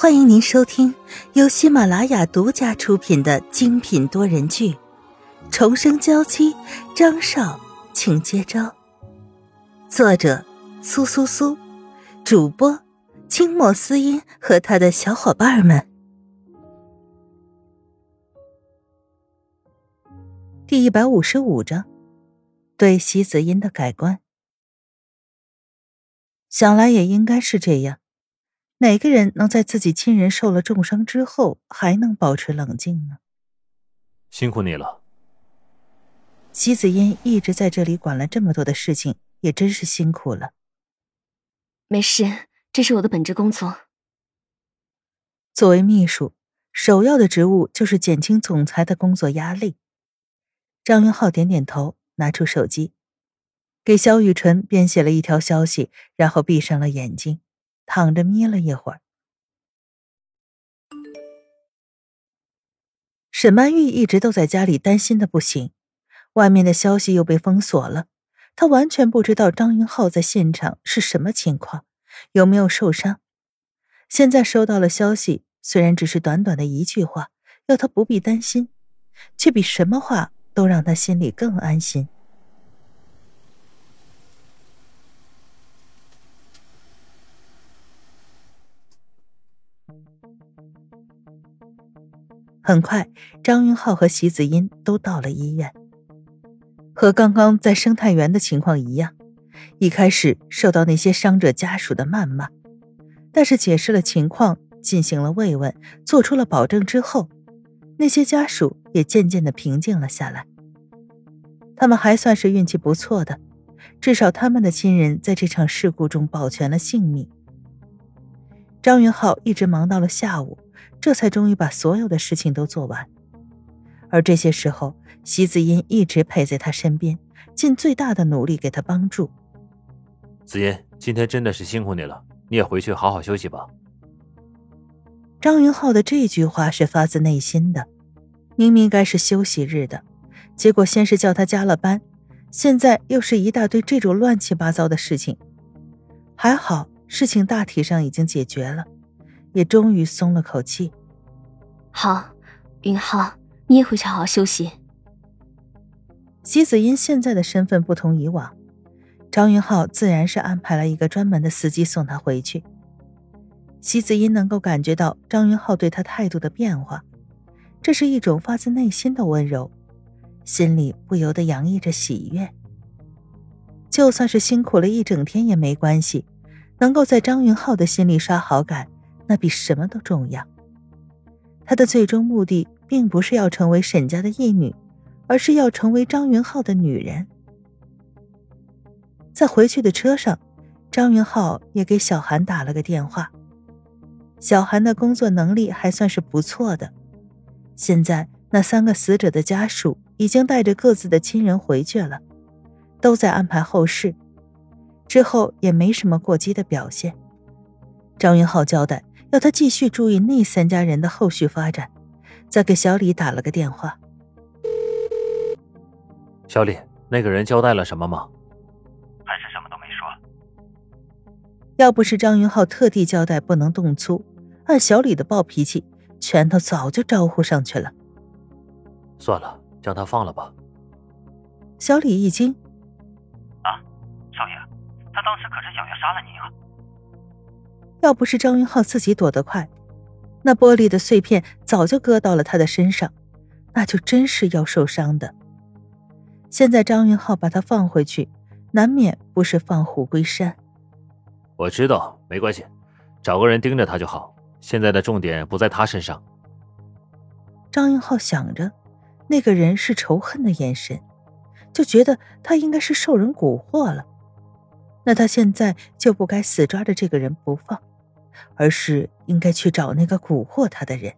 欢迎您收听由喜马拉雅独家出品的精品多人剧《重生娇妻》，张少，请接招。作者：苏苏苏，主播：清墨思音和他的小伙伴们。第一百五十五章，对席子音的改观。想来也应该是这样。哪个人能在自己亲人受了重伤之后还能保持冷静呢？辛苦你了。席子音一直在这里管了这么多的事情，也真是辛苦了。没事，这是我的本职工作。作为秘书，首要的职务就是减轻总裁的工作压力。张云浩点点头，拿出手机，给萧雨辰编写了一条消息，然后闭上了眼睛。躺着眯了一会儿，沈曼玉一直都在家里担心的不行，外面的消息又被封锁了，她完全不知道张云浩在现场是什么情况，有没有受伤。现在收到了消息，虽然只是短短的一句话，要她不必担心，却比什么话都让她心里更安心。很快，张云浩和席子音都到了医院。和刚刚在生态园的情况一样，一开始受到那些伤者家属的谩骂，但是解释了情况，进行了慰问，做出了保证之后，那些家属也渐渐的平静了下来。他们还算是运气不错的，至少他们的亲人在这场事故中保全了性命。张云浩一直忙到了下午。这才终于把所有的事情都做完，而这些时候，席子音一直陪在他身边，尽最大的努力给他帮助。子音，今天真的是辛苦你了，你也回去好好休息吧。张云浩的这句话是发自内心的，明明该是休息日的，结果先是叫他加了班，现在又是一大堆这种乱七八糟的事情。还好，事情大体上已经解决了。也终于松了口气。好，云浩，你也回去好好休息。席子音现在的身份不同以往，张云浩自然是安排了一个专门的司机送他回去。席子音能够感觉到张云浩对他态度的变化，这是一种发自内心的温柔，心里不由得洋溢着喜悦。就算是辛苦了一整天也没关系，能够在张云浩的心里刷好感。那比什么都重要。他的最终目的并不是要成为沈家的义女，而是要成为张云浩的女人。在回去的车上，张云浩也给小韩打了个电话。小韩的工作能力还算是不错的。现在那三个死者的家属已经带着各自的亲人回去了，都在安排后事，之后也没什么过激的表现。张云浩交代。要他继续注意那三家人的后续发展，再给小李打了个电话。小李，那个人交代了什么吗？还是什么都没说。要不是张云浩特地交代不能动粗，按小李的暴脾气，拳头早就招呼上去了。算了，将他放了吧。小李一惊：“啊，少爷，他当时可是想要杀了您啊！”要不是张云浩自己躲得快，那玻璃的碎片早就割到了他的身上，那就真是要受伤的。现在张云浩把他放回去，难免不是放虎归山。我知道，没关系，找个人盯着他就好。现在的重点不在他身上。张云浩想着，那个人是仇恨的眼神，就觉得他应该是受人蛊惑了。那他现在就不该死抓着这个人不放。而是应该去找那个蛊惑他的人。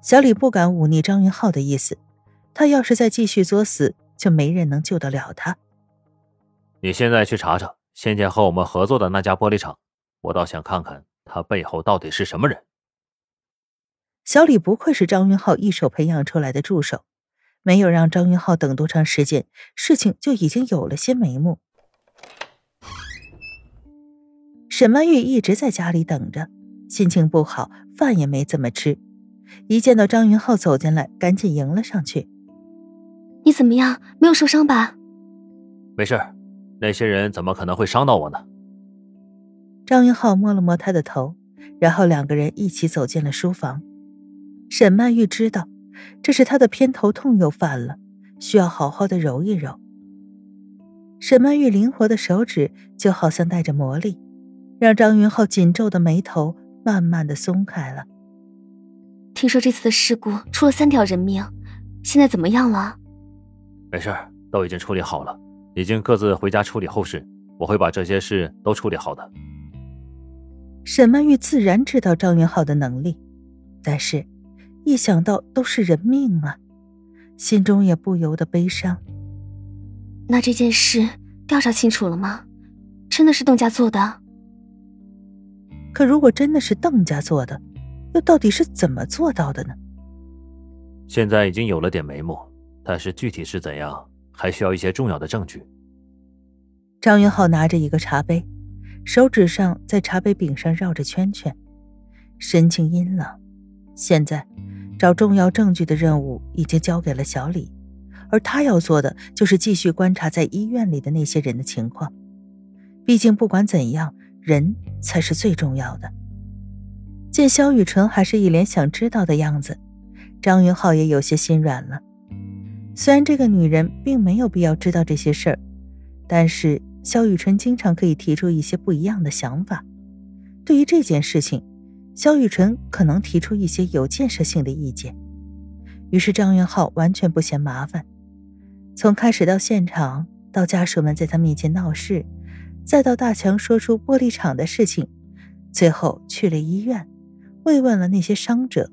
小李不敢忤逆张云浩的意思，他要是再继续作死，就没人能救得了他。你现在去查查先前和我们合作的那家玻璃厂，我倒想看看他背后到底是什么人。小李不愧是张云浩一手培养出来的助手，没有让张云浩等多长时间，事情就已经有了些眉目。沈曼玉一直在家里等着，心情不好，饭也没怎么吃。一见到张云浩走进来，赶紧迎了上去。你怎么样？没有受伤吧？没事，那些人怎么可能会伤到我呢？张云浩摸了摸他的头，然后两个人一起走进了书房。沈曼玉知道，这是他的偏头痛又犯了，需要好好的揉一揉。沈曼玉灵活的手指就好像带着魔力，让张云浩紧皱的眉头慢慢的松开了。听说这次的事故出了三条人命，现在怎么样了？没事，都已经处理好了，已经各自回家处理后事。我会把这些事都处理好的。沈曼玉自然知道张云浩的能力，但是，一想到都是人命啊，心中也不由得悲伤。那这件事调查清楚了吗？真的是邓家做的？可如果真的是邓家做的，又到底是怎么做到的呢？现在已经有了点眉目，但是具体是怎样，还需要一些重要的证据。张云浩拿着一个茶杯，手指上在茶杯柄上绕着圈圈，神情阴冷。现在，找重要证据的任务已经交给了小李。而他要做的就是继续观察在医院里的那些人的情况，毕竟不管怎样，人才是最重要的。见萧雨纯还是一脸想知道的样子，张云浩也有些心软了。虽然这个女人并没有必要知道这些事儿，但是萧雨纯经常可以提出一些不一样的想法。对于这件事情，萧雨纯可能提出一些有建设性的意见。于是张云浩完全不嫌麻烦。从开始到现场，到家属们在他面前闹事，再到大强说出玻璃厂的事情，最后去了医院，慰问了那些伤者，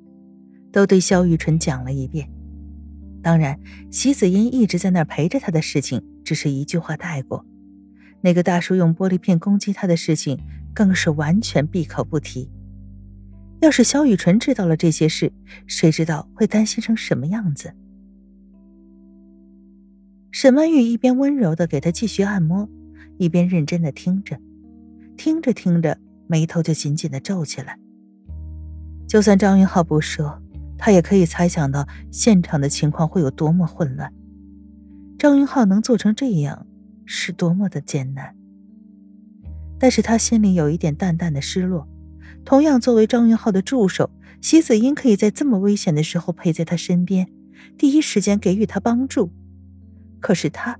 都对肖雨纯讲了一遍。当然，席子英一直在那儿陪着他的事情，只是一句话带过。那个大叔用玻璃片攻击他的事情，更是完全闭口不提。要是肖雨纯知道了这些事，谁知道会担心成什么样子？沈曼玉一边温柔的给他继续按摩，一边认真的听着，听着听着，眉头就紧紧的皱起来。就算张云浩不说，他也可以猜想到现场的情况会有多么混乱。张云浩能做成这样，是多么的艰难。但是他心里有一点淡淡的失落。同样，作为张云浩的助手，席子英可以在这么危险的时候陪在他身边，第一时间给予他帮助。可是他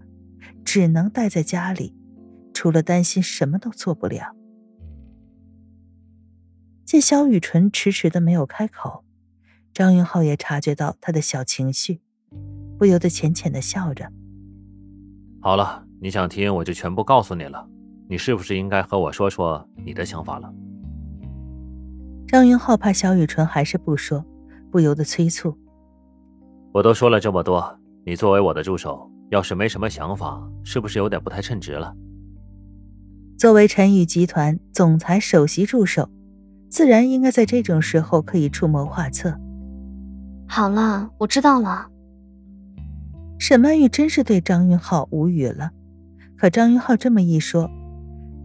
只能待在家里，除了担心什么都做不了。见萧雨纯迟迟的没有开口，张云浩也察觉到他的小情绪，不由得浅浅的笑着。好了，你想听我就全部告诉你了。你是不是应该和我说说你的想法了？张云浩怕萧雨纯还是不说，不由得催促。我都说了这么多，你作为我的助手。要是没什么想法，是不是有点不太称职了？作为陈宇集团总裁首席助手，自然应该在这种时候可以出谋划策。好了，我知道了。沈曼玉真是对张云浩无语了，可张云浩这么一说，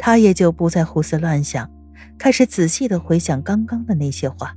他也就不再胡思乱想，开始仔细的回想刚刚的那些话。